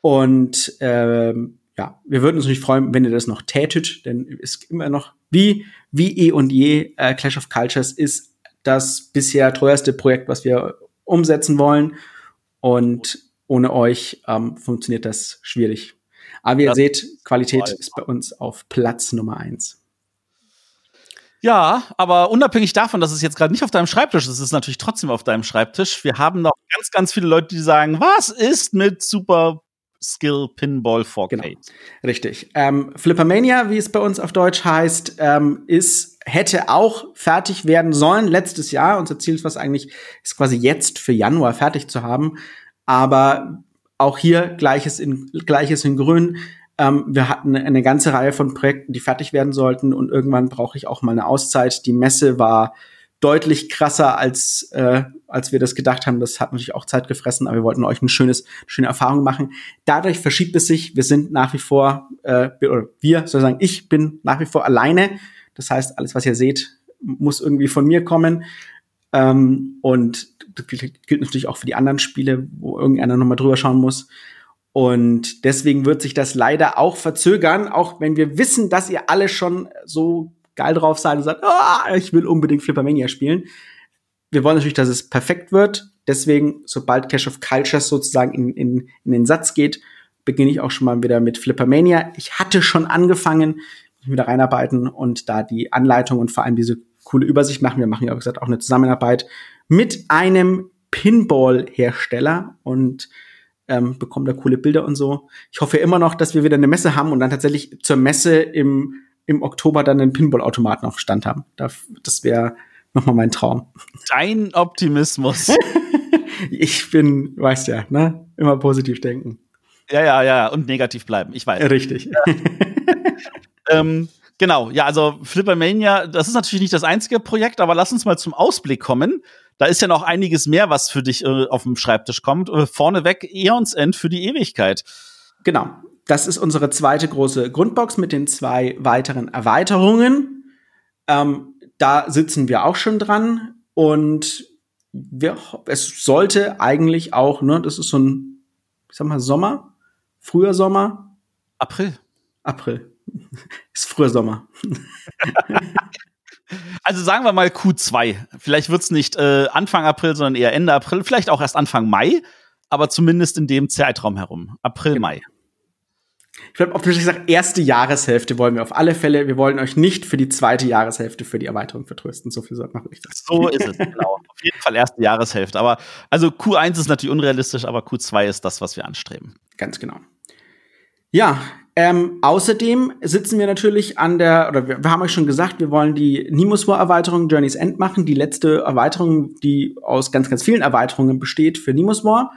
Und ähm, ja, wir würden uns nicht freuen, wenn ihr das noch tätet, denn es ist immer noch wie, wie eh und je äh, Clash of Cultures ist das bisher teuerste Projekt, was wir umsetzen wollen. Und ohne euch ähm, funktioniert das schwierig. Aber wie ihr das seht, Qualität ist bei uns auf Platz Nummer eins. Ja, aber unabhängig davon, dass es jetzt gerade nicht auf deinem Schreibtisch ist, ist es natürlich trotzdem auf deinem Schreibtisch. Wir haben noch ganz, ganz viele Leute, die sagen, was ist mit Super Skill Pinball 4K. Genau. Richtig. Ähm, Flippermania, wie es bei uns auf Deutsch heißt, ähm, ist hätte auch fertig werden sollen letztes Jahr. Unser Ziel ist was eigentlich ist quasi jetzt für Januar fertig zu haben. Aber auch hier gleiches in gleiches in Grün. Ähm, wir hatten eine ganze Reihe von Projekten, die fertig werden sollten und irgendwann brauche ich auch mal eine Auszeit. Die Messe war deutlich krasser, als, äh, als wir das gedacht haben. Das hat natürlich auch Zeit gefressen, aber wir wollten euch ein schönes, schöne Erfahrung machen. Dadurch verschiebt es sich. Wir sind nach wie vor, äh, oder wir, sozusagen, ich bin nach wie vor alleine. Das heißt, alles, was ihr seht, muss irgendwie von mir kommen. Ähm, und das gilt natürlich auch für die anderen Spiele, wo irgendeiner nochmal drüber schauen muss. Und deswegen wird sich das leider auch verzögern, auch wenn wir wissen, dass ihr alle schon so geil drauf seid und sagt, oh, ich will unbedingt Flippermania spielen. Wir wollen natürlich, dass es perfekt wird. Deswegen, sobald Cash of Cultures sozusagen in, in, in den Satz geht, beginne ich auch schon mal wieder mit Flippermania. Ich hatte schon angefangen, mich wieder reinarbeiten und da die Anleitung und vor allem diese coole Übersicht machen. Wir machen ja, wie gesagt, auch eine Zusammenarbeit mit einem Pinball-Hersteller und ähm, bekommen da coole Bilder und so. Ich hoffe immer noch, dass wir wieder eine Messe haben und dann tatsächlich zur Messe im im Oktober dann einen Pinball-Automaten auf Stand haben. Das wäre nochmal mein Traum. Dein Optimismus. ich bin, weißt ja, ne? Immer positiv denken. Ja, ja, ja, und negativ bleiben, ich weiß. Richtig. Ähm, genau, ja, also Flippermania, das ist natürlich nicht das einzige Projekt, aber lass uns mal zum Ausblick kommen. Da ist ja noch einiges mehr, was für dich äh, auf dem Schreibtisch kommt. Äh, vorneweg Eons End für die Ewigkeit. Genau. Das ist unsere zweite große Grundbox mit den zwei weiteren Erweiterungen. Ähm, da sitzen wir auch schon dran und wir, es sollte eigentlich auch, ne, das ist so ein, ich sag mal, Sommer, früher Sommer. April. April. ist früher Sommer. also sagen wir mal Q2. Vielleicht wird's nicht äh, Anfang April, sondern eher Ende April, vielleicht auch erst Anfang Mai, aber zumindest in dem Zeitraum herum. April, Genau. Mai. Ich glaube, ob ich sage, erste Jahreshälfte wollen wir auf alle Fälle. Wir wollen euch nicht für die zweite Jahreshälfte für die Erweiterung vertrösten. So viel sollte man richtig So ist es, genau. Auf jeden Fall erste Jahreshälfte. Aber also Q1 ist natürlich unrealistisch, aber Q2 ist das, was wir anstreben. Ganz genau. Ja, ähm, außerdem sitzen wir natürlich an der, oder wir, wir haben euch schon gesagt, wir wollen die Nemo's War Erweiterung Journey's End machen. Die letzte Erweiterung, die aus ganz, ganz vielen Erweiterungen besteht für Nemo's War.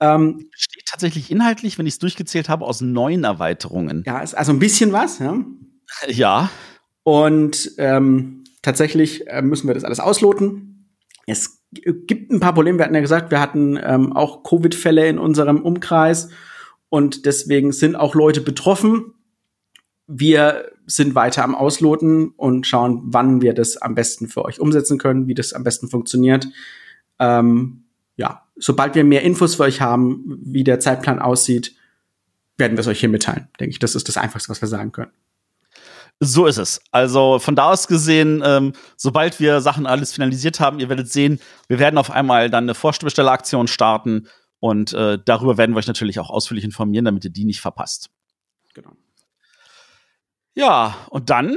Ähm, Steht tatsächlich inhaltlich, wenn ich es durchgezählt habe, aus neun Erweiterungen. ja, ist also ein bisschen was, ja. Ja. Und ähm, tatsächlich äh, müssen wir das alles ausloten. Es g- gibt ein paar Probleme. Wir hatten ja gesagt, wir hatten ähm, auch Covid-Fälle in unserem Umkreis und deswegen sind auch Leute betroffen. Wir sind weiter am Ausloten und schauen, wann wir das am besten für euch umsetzen können, wie das am besten funktioniert. Ähm, ja, sobald wir mehr Infos für euch haben, wie der Zeitplan aussieht, werden wir es euch hier mitteilen. Denke ich, das ist das Einfachste, was wir sagen können. So ist es. Also von da aus gesehen, ähm, sobald wir Sachen alles finalisiert haben, ihr werdet sehen, wir werden auf einmal dann eine Vorbestelleraktion starten und äh, darüber werden wir euch natürlich auch ausführlich informieren, damit ihr die nicht verpasst. Genau. Ja, und dann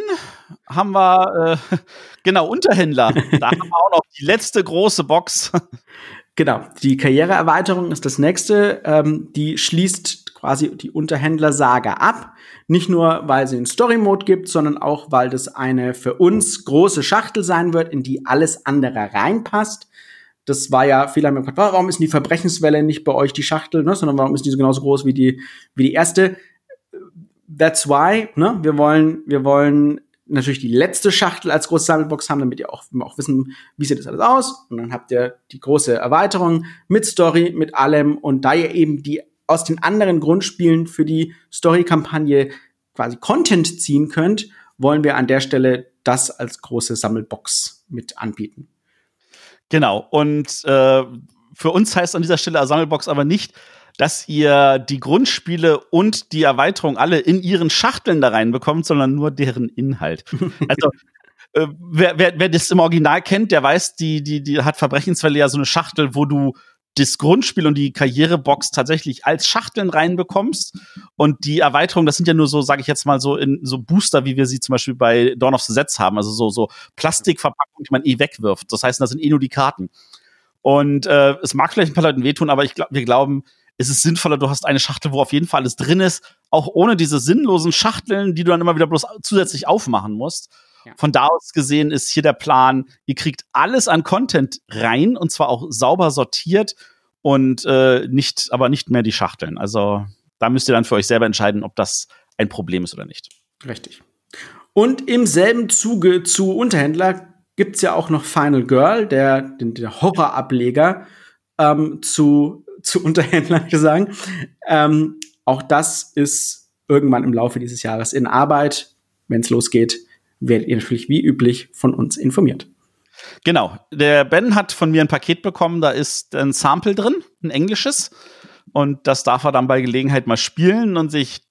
haben wir äh, genau Unterhändler. da haben wir auch noch die letzte große Box. Genau, die Karriereerweiterung ist das nächste. Ähm, die schließt quasi die Unterhändler-Saga ab. Nicht nur, weil sie einen Story-Mode gibt, sondern auch, weil das eine für uns große Schachtel sein wird, in die alles andere reinpasst. Das war ja, viele haben gefragt, warum ist die Verbrechenswelle nicht bei euch die Schachtel, ne? sondern warum ist die so genauso groß wie die, wie die erste? That's why, ne? Wir wollen, wir wollen natürlich die letzte Schachtel als große Sammelbox haben, damit ihr auch, auch wissen, wie sieht das alles aus. Und dann habt ihr die große Erweiterung mit Story, mit allem. Und da ihr eben die aus den anderen Grundspielen für die Story-Kampagne quasi Content ziehen könnt, wollen wir an der Stelle das als große Sammelbox mit anbieten. Genau. Und äh, für uns heißt an dieser Stelle Sammelbox aber nicht, dass ihr die Grundspiele und die Erweiterung alle in ihren Schachteln da reinbekommt, sondern nur deren Inhalt. Also äh, wer, wer, wer das im Original kennt, der weiß, die, die, die hat Verbrechenswelle ja so eine Schachtel, wo du das Grundspiel und die Karrierebox tatsächlich als Schachteln reinbekommst. Und die Erweiterung, das sind ja nur so, sage ich jetzt mal, so in so Booster, wie wir sie zum Beispiel bei Dawn of the Sets haben, also so, so Plastikverpackungen, die man eh wegwirft. Das heißt, das sind eh nur die Karten. Und äh, es mag vielleicht ein paar Leuten wehtun, aber ich glaub, wir glauben, es ist sinnvoller, du hast eine Schachtel, wo auf jeden Fall alles drin ist, auch ohne diese sinnlosen Schachteln, die du dann immer wieder bloß zusätzlich aufmachen musst. Ja. Von da aus gesehen ist hier der Plan, ihr kriegt alles an Content rein und zwar auch sauber sortiert und äh, nicht, aber nicht mehr die Schachteln. Also da müsst ihr dann für euch selber entscheiden, ob das ein Problem ist oder nicht. Richtig. Und im selben Zuge zu Unterhändler gibt's ja auch noch Final Girl, der, der Horrorableger ähm, zu, zu Unterhändler, sagen. Ähm, auch das ist irgendwann im Laufe dieses Jahres in Arbeit. Wenn es losgeht, werdet ihr natürlich wie üblich von uns informiert. Genau. Der Ben hat von mir ein Paket bekommen, da ist ein Sample drin, ein englisches. Und das darf er dann bei Gelegenheit mal spielen und sich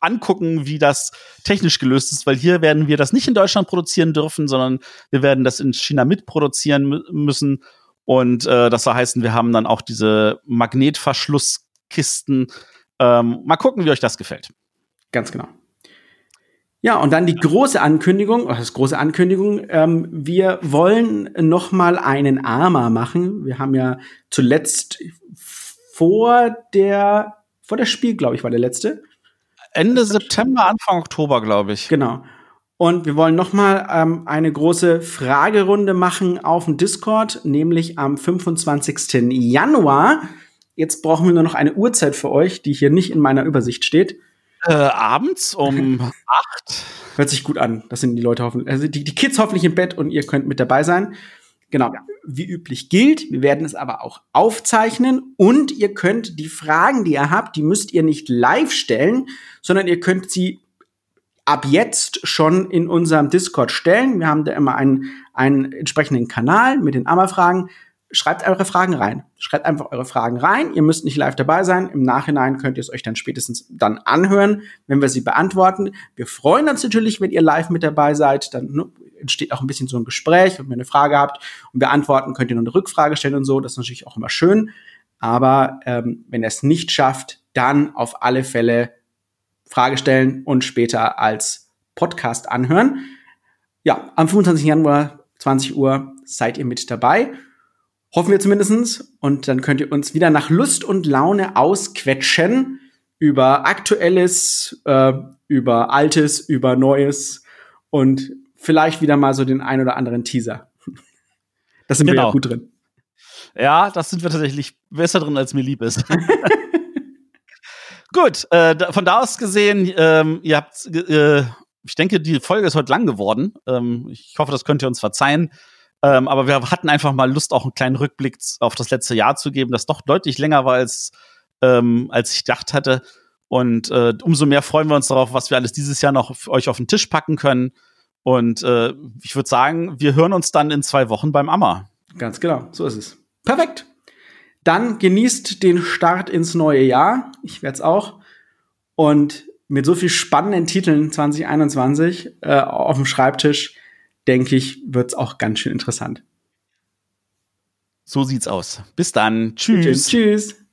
angucken, wie das technisch gelöst ist, weil hier werden wir das nicht in Deutschland produzieren dürfen, sondern wir werden das in China mitproduzieren mü müssen. Und äh, das soll heißen, wir haben dann auch diese Magnetverschlusskisten. Ähm, mal gucken, wie euch das gefällt. Ganz genau. Ja, und dann die große Ankündigung, ist große Ankündigung? Ähm, wir wollen noch mal einen Arma machen. Wir haben ja zuletzt vor der vor der Spiel, glaube ich, war der letzte. Ende September, Anfang Oktober, glaube ich. Genau. Und wir wollen noch mal ähm, eine große Fragerunde machen auf dem Discord, nämlich am 25. Januar. Jetzt brauchen wir nur noch eine Uhrzeit für euch, die hier nicht in meiner Übersicht steht. Äh, abends um acht. Hört sich gut an. Das sind die Leute hoffentlich, also die, die Kids hoffentlich im Bett und ihr könnt mit dabei sein. Genau. Wie üblich gilt, wir werden es aber auch aufzeichnen und ihr könnt die Fragen, die ihr habt, die müsst ihr nicht live stellen, sondern ihr könnt sie ab jetzt schon in unserem Discord stellen. Wir haben da immer einen, einen entsprechenden Kanal mit den Ammerfragen. Schreibt eure Fragen rein. Schreibt einfach eure Fragen rein. Ihr müsst nicht live dabei sein. Im Nachhinein könnt ihr es euch dann spätestens dann anhören, wenn wir sie beantworten. Wir freuen uns natürlich, wenn ihr live mit dabei seid. Dann ne, entsteht auch ein bisschen so ein Gespräch. Wenn ihr eine Frage habt und wir antworten, könnt ihr noch eine Rückfrage stellen und so. Das ist natürlich auch immer schön. Aber ähm, wenn er es nicht schafft, dann auf alle Fälle Frage stellen und später als Podcast anhören. Ja, am 25. Januar 20 Uhr seid ihr mit dabei. Hoffen wir zumindestens. Und dann könnt ihr uns wieder nach Lust und Laune ausquetschen über Aktuelles, äh, über Altes, über Neues und vielleicht wieder mal so den ein oder anderen Teaser. Das sind genau. wir ja gut drin. Ja, das sind wir tatsächlich besser drin, als mir lieb ist. Gut, äh, von da aus gesehen, ähm, ihr habt, äh, ich denke, die Folge ist heute lang geworden. Ähm, ich hoffe, das könnt ihr uns verzeihen. Ähm, aber wir hatten einfach mal Lust, auch einen kleinen Rückblick auf das letzte Jahr zu geben, das doch deutlich länger war, als, ähm, als ich gedacht hatte. Und äh, umso mehr freuen wir uns darauf, was wir alles dieses Jahr noch für euch auf den Tisch packen können. Und äh, ich würde sagen, wir hören uns dann in zwei Wochen beim Ammer. Ganz genau, so ist es. Perfekt. Dann genießt den Start ins neue Jahr. Ich werde es auch. Und mit so viel spannenden Titeln 2021 äh, auf dem Schreibtisch, denke ich, wird es auch ganz schön interessant. So sieht's aus. Bis dann. Tschüss. Tschüss.